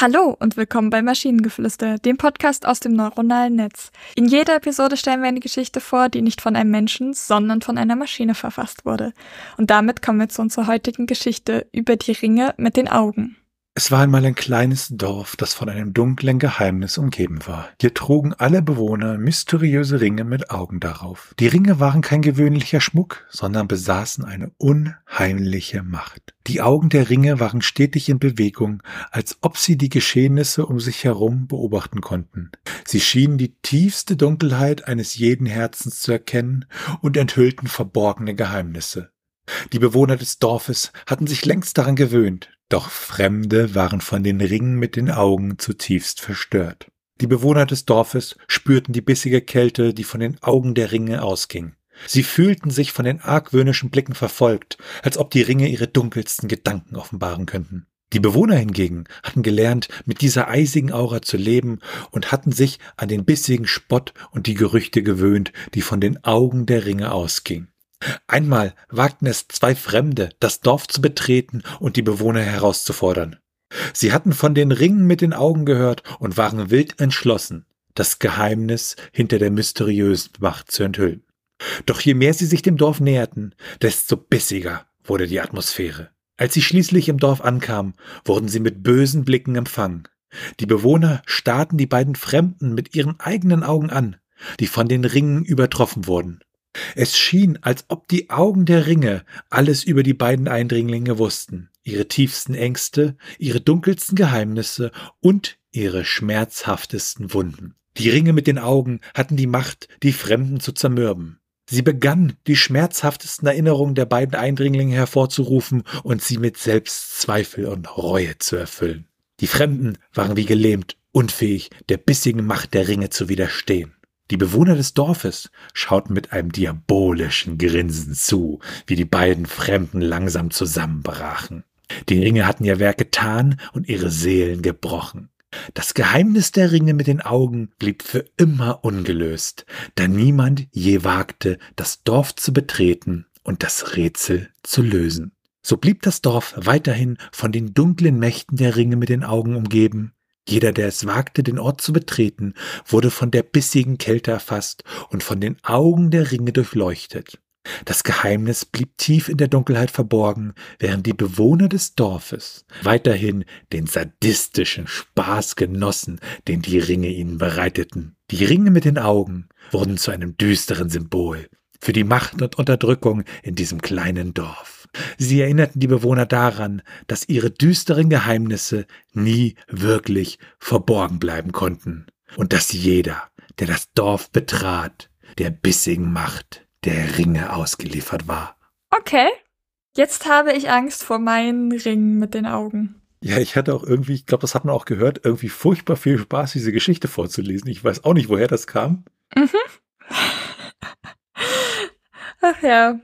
Hallo und willkommen bei Maschinengeflüster, dem Podcast aus dem neuronalen Netz. In jeder Episode stellen wir eine Geschichte vor, die nicht von einem Menschen, sondern von einer Maschine verfasst wurde. Und damit kommen wir zu unserer heutigen Geschichte über die Ringe mit den Augen. Es war einmal ein kleines Dorf, das von einem dunklen Geheimnis umgeben war. Hier trugen alle Bewohner mysteriöse Ringe mit Augen darauf. Die Ringe waren kein gewöhnlicher Schmuck, sondern besaßen eine unheimliche Macht. Die Augen der Ringe waren stetig in Bewegung, als ob sie die Geschehnisse um sich herum beobachten konnten. Sie schienen die tiefste Dunkelheit eines jeden Herzens zu erkennen und enthüllten verborgene Geheimnisse. Die Bewohner des Dorfes hatten sich längst daran gewöhnt, doch Fremde waren von den Ringen mit den Augen zutiefst verstört. Die Bewohner des Dorfes spürten die bissige Kälte, die von den Augen der Ringe ausging. Sie fühlten sich von den argwöhnischen Blicken verfolgt, als ob die Ringe ihre dunkelsten Gedanken offenbaren könnten. Die Bewohner hingegen hatten gelernt, mit dieser eisigen Aura zu leben und hatten sich an den bissigen Spott und die Gerüchte gewöhnt, die von den Augen der Ringe ausgingen. Einmal wagten es zwei Fremde, das Dorf zu betreten und die Bewohner herauszufordern. Sie hatten von den Ringen mit den Augen gehört und waren wild entschlossen, das Geheimnis hinter der mysteriösen Macht zu enthüllen. Doch je mehr sie sich dem Dorf näherten, desto bissiger wurde die Atmosphäre. Als sie schließlich im Dorf ankamen, wurden sie mit bösen Blicken empfangen. Die Bewohner starrten die beiden Fremden mit ihren eigenen Augen an, die von den Ringen übertroffen wurden. Es schien, als ob die Augen der Ringe alles über die beiden Eindringlinge wussten, ihre tiefsten Ängste, ihre dunkelsten Geheimnisse und ihre schmerzhaftesten Wunden. Die Ringe mit den Augen hatten die Macht, die Fremden zu zermürben. Sie begann, die schmerzhaftesten Erinnerungen der beiden Eindringlinge hervorzurufen und sie mit Selbstzweifel und Reue zu erfüllen. Die Fremden waren wie gelähmt, unfähig, der bissigen Macht der Ringe zu widerstehen. Die Bewohner des Dorfes schauten mit einem diabolischen Grinsen zu, wie die beiden Fremden langsam zusammenbrachen. Die Ringe hatten ihr Werk getan und ihre Seelen gebrochen. Das Geheimnis der Ringe mit den Augen blieb für immer ungelöst, da niemand je wagte, das Dorf zu betreten und das Rätsel zu lösen. So blieb das Dorf weiterhin von den dunklen Mächten der Ringe mit den Augen umgeben, jeder, der es wagte, den Ort zu betreten, wurde von der bissigen Kälte erfasst und von den Augen der Ringe durchleuchtet. Das Geheimnis blieb tief in der Dunkelheit verborgen, während die Bewohner des Dorfes weiterhin den sadistischen Spaß genossen, den die Ringe ihnen bereiteten. Die Ringe mit den Augen wurden zu einem düsteren Symbol für die Macht und Unterdrückung in diesem kleinen Dorf. Sie erinnerten die Bewohner daran, dass ihre düsteren Geheimnisse nie wirklich verborgen bleiben konnten und dass jeder, der das Dorf betrat, der bissigen Macht der Ringe ausgeliefert war. Okay, jetzt habe ich Angst vor meinen Ringen mit den Augen. Ja, ich hatte auch irgendwie, ich glaube, das hat man auch gehört, irgendwie furchtbar viel Spaß, diese Geschichte vorzulesen. Ich weiß auch nicht, woher das kam. Mhm. Ach ja,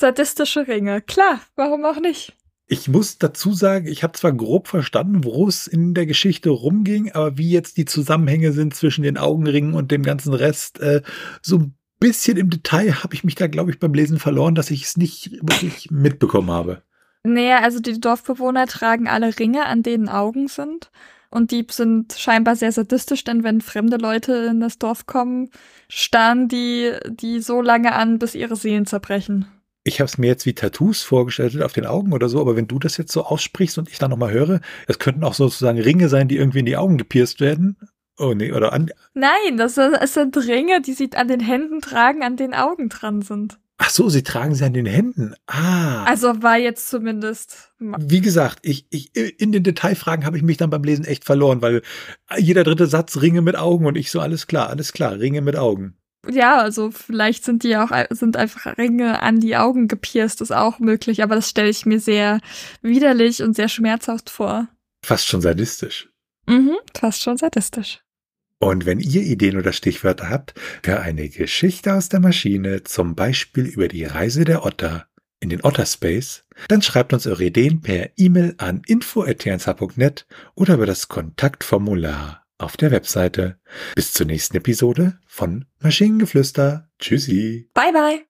Sadistische Ringe. Klar, warum auch nicht? Ich muss dazu sagen, ich habe zwar grob verstanden, wo es in der Geschichte rumging, aber wie jetzt die Zusammenhänge sind zwischen den Augenringen und dem ganzen Rest, äh, so ein bisschen im Detail habe ich mich da, glaube ich, beim Lesen verloren, dass ich es nicht wirklich mitbekommen habe. Naja, also die Dorfbewohner tragen alle Ringe, an denen Augen sind. Und die sind scheinbar sehr sadistisch, denn wenn fremde Leute in das Dorf kommen, starren die die so lange an, bis ihre Seelen zerbrechen ich habe es mir jetzt wie Tattoos vorgestellt auf den Augen oder so, aber wenn du das jetzt so aussprichst und ich dann nochmal höre, es könnten auch sozusagen Ringe sein, die irgendwie in die Augen gepierst werden. Oh nee, oder an. Nein, das, das sind Ringe, die sie an den Händen tragen, an den Augen dran sind. Ach so, sie tragen sie an den Händen. Ah. Also war jetzt zumindest. Wie gesagt, ich, ich, in den Detailfragen habe ich mich dann beim Lesen echt verloren, weil jeder dritte Satz Ringe mit Augen und ich so, alles klar, alles klar, Ringe mit Augen. Ja, also vielleicht sind die auch, sind einfach Ringe an die Augen gepierst, ist auch möglich, aber das stelle ich mir sehr widerlich und sehr schmerzhaft vor. Fast schon sadistisch. Mhm, fast schon sadistisch. Und wenn ihr Ideen oder Stichwörter habt für eine Geschichte aus der Maschine, zum Beispiel über die Reise der Otter in den Otterspace, dann schreibt uns eure Ideen per E-Mail an info.tnsh.net oder über das Kontaktformular auf der Webseite. Bis zur nächsten Episode von Maschinengeflüster. Tschüssi. Bye bye.